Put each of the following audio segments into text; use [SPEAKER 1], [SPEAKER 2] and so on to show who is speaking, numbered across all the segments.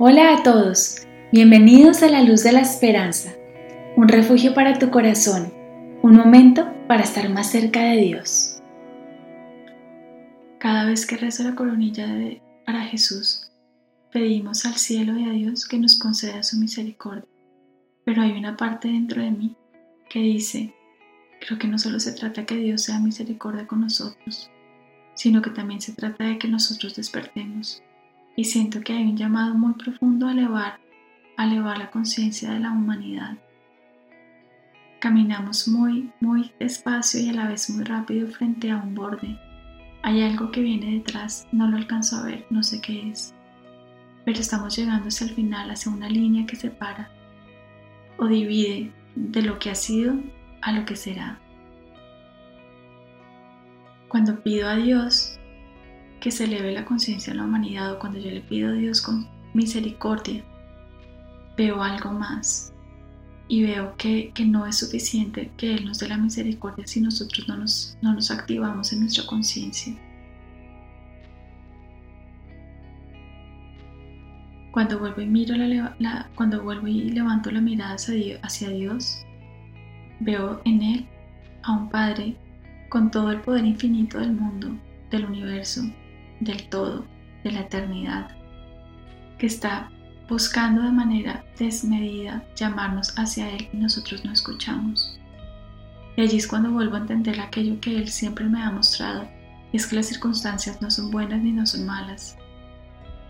[SPEAKER 1] Hola a todos, bienvenidos a la luz de la esperanza, un refugio para tu corazón, un momento para estar más cerca de Dios. Cada vez que rezo la coronilla para Jesús, pedimos al cielo y a Dios que nos conceda su misericordia, pero hay una parte dentro de mí que dice, creo que no solo se trata que Dios sea misericordia con nosotros, sino que también se trata de que nosotros despertemos y siento que hay un llamado muy profundo a elevar, a elevar la conciencia de la humanidad. Caminamos muy, muy despacio y a la vez muy rápido frente a un borde. Hay algo que viene detrás, no lo alcanzo a ver, no sé qué es. Pero estamos llegando hacia el final, hacia una línea que separa o divide de lo que ha sido a lo que será. Cuando pido a Dios que se eleve la conciencia de la humanidad o cuando yo le pido a Dios con misericordia, veo algo más y veo que, no es suficiente que Él nos dé la misericordia si nosotros no nos, no nos activamos en nuestra conciencia. Cuando vuelvo y miro la, cuando vuelvo y levanto la mirada hacia Dios, veo en Él a un Padre con todo el poder infinito del mundo, del universo, del todo, de la eternidad, que está buscando de manera desmedida llamarnos hacia Él y nosotros no escuchamos. Y allí es cuando vuelvo a entender aquello que Él siempre me ha mostrado, es que las circunstancias no son buenas ni no son malas.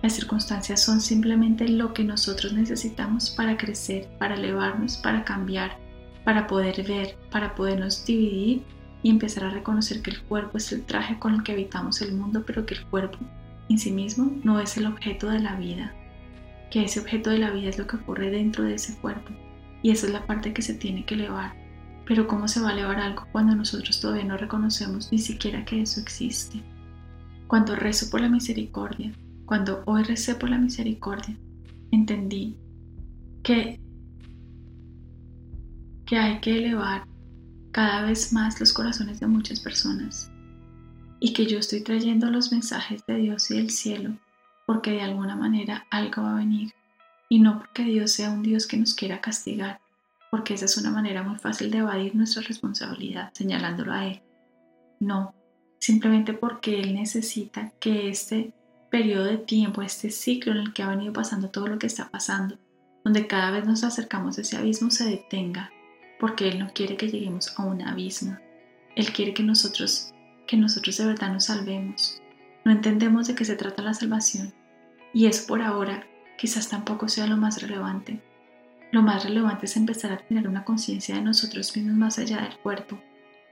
[SPEAKER 1] Las circunstancias son simplemente lo que nosotros necesitamos para crecer, para elevarnos, para cambiar, para poder ver, para podernos dividir y empezar a reconocer que el cuerpo es el traje con el que habitamos el mundo, pero que el cuerpo en sí mismo no es el objeto de la vida, que ese objeto de la vida es lo que ocurre dentro de ese cuerpo y esa es la parte que se tiene que elevar. Pero ¿cómo se va a elevar algo cuando nosotros todavía no reconocemos ni siquiera que eso existe? Cuando rezo por la misericordia, cuando hoy recé por la misericordia, entendí que, que hay que elevar cada vez más los corazones de muchas personas y que yo estoy trayendo los mensajes de Dios y del cielo porque de alguna manera algo va a venir y no porque Dios sea un Dios que nos quiera castigar, porque esa es una manera muy fácil de evadir nuestra responsabilidad señalándolo a Él. No, simplemente porque Él necesita que este periodo de tiempo, este ciclo en el que ha venido pasando todo lo que está pasando, donde cada vez nos acercamos a ese abismo, se detenga porque Él no quiere que lleguemos a un abismo. Él quiere que nosotros, que nosotros de verdad nos salvemos. No entendemos de qué se trata la salvación y es por ahora quizás tampoco sea lo más relevante. Lo más relevante es empezar a tener una conciencia de nosotros mismos más allá del cuerpo.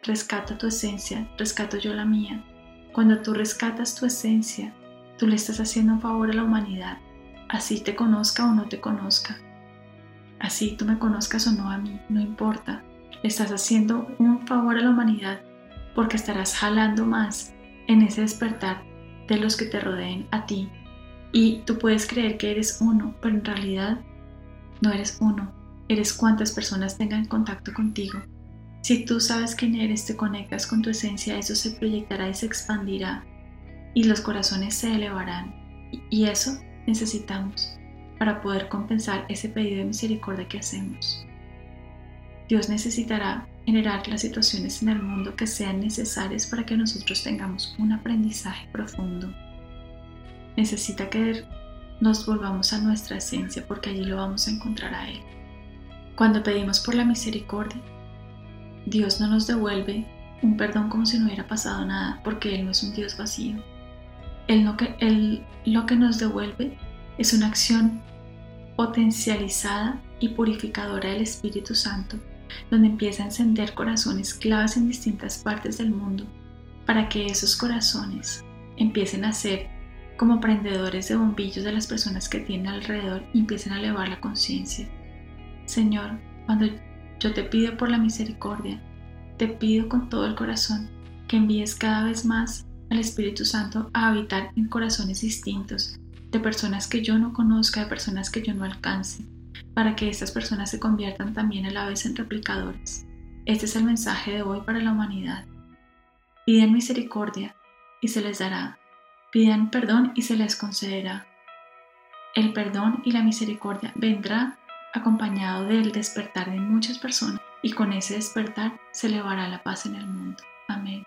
[SPEAKER 1] Rescata tu esencia, rescato yo la mía. Cuando tú rescatas tu esencia, tú le estás haciendo un favor a la humanidad, así te conozca o no te conozca. Así tú me conozcas o no a mí, no importa. estás haciendo un favor a la humanidad porque estarás jalando más en ese despertar de los que te rodeen a ti. Y tú puedes creer que eres uno, pero en realidad no eres uno. Eres cuantas personas tengan contacto contigo. Si tú sabes quién eres, te conectas con tu esencia, eso se proyectará y se expandirá y los corazones se elevarán. Y eso necesitamos para poder compensar ese pedido de misericordia que hacemos. Dios necesitará generar las situaciones en el mundo que sean necesarias para que nosotros tengamos un aprendizaje profundo. Necesita que nos volvamos a nuestra esencia porque allí lo vamos a encontrar a Él. Cuando pedimos por la misericordia, Dios no nos devuelve un perdón como si no hubiera pasado nada porque Él no es un Dios vacío. Él, no que, él lo que nos devuelve es una acción potencializada y purificadora del Espíritu Santo, donde empieza a encender corazones claves en distintas partes del mundo, para que esos corazones empiecen a ser como prendedores de bombillos de las personas que tienen alrededor y empiecen a elevar la conciencia. Señor, cuando yo te pido por la misericordia, te pido con todo el corazón que envíes cada vez más al Espíritu Santo a habitar en corazones distintos, de personas que yo no conozca, de personas que yo no alcance, para que estas personas se conviertan también a la vez en replicadores. Este es el mensaje de hoy para la humanidad. Piden misericordia y se les dará. Pidan perdón y se les concederá. el perdón y la misericordia vendrá acompañado del despertar de muchas personas y con ese despertar se elevará la paz en el mundo. Amén.